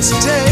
Let's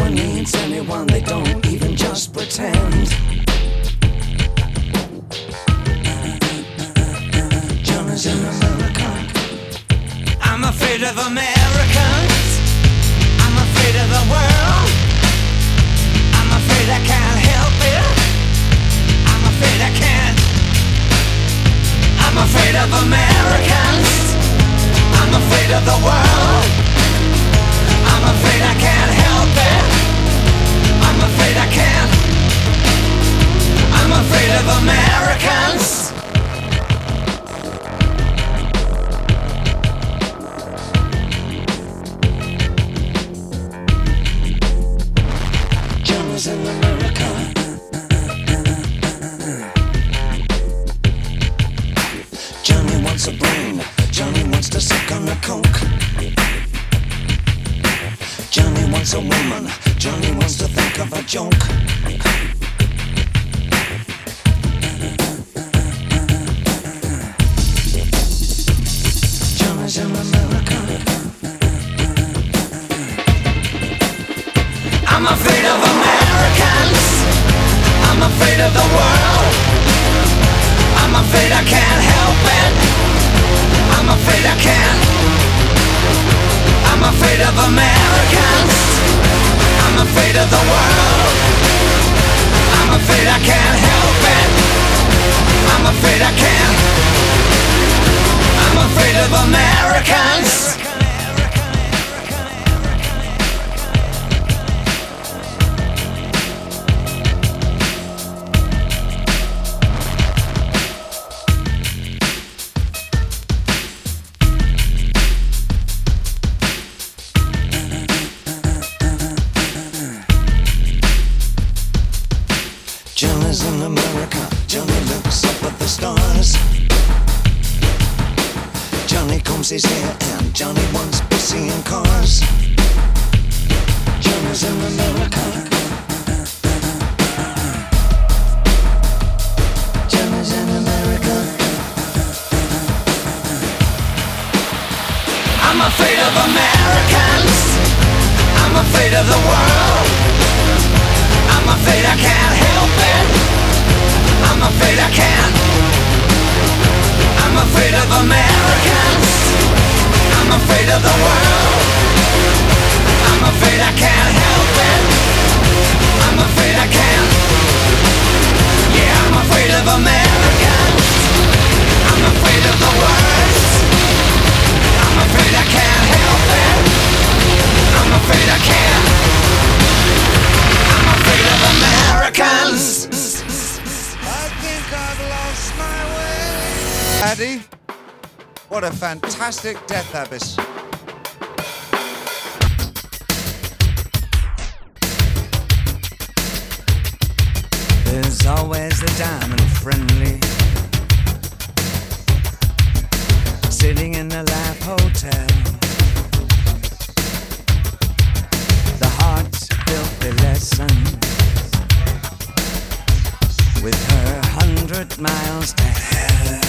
One needs anyone, they don't even just pretend. John is an American. I'm afraid of Americans. I'm afraid of the world. I'm afraid I can't help it. I'm afraid I can't. I'm afraid of Americans. I'm afraid of the world. I'm afraid I can't help it. I'm afraid I can't. I'm afraid of Americans. Of Americans. I'm afraid of the world. I'm afraid I can't help it. I'm afraid I can't. I'm afraid of Americans. And Johnny wants to seeing cars. John is in America. John is in America. I'm afraid of Americans. I'm afraid of the world. I'm afraid I can't help it. I'm afraid I can't. I'm afraid of Americans. I'm afraid of the world. I'm afraid I can't help it. I'm afraid I can't. Yeah, I'm afraid of Americans. I'm afraid of the worst. What a fantastic death abyss. There's always the diamond friendly sitting in the Life Hotel. The heart's filthy lesson with her hundred miles to hell.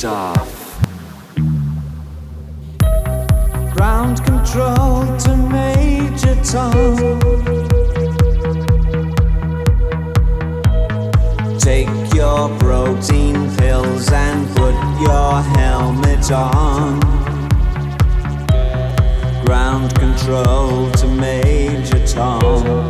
stuff. Ground control to Major Tom. Take your protein pills and put your helmet on. Ground control to Major Tom.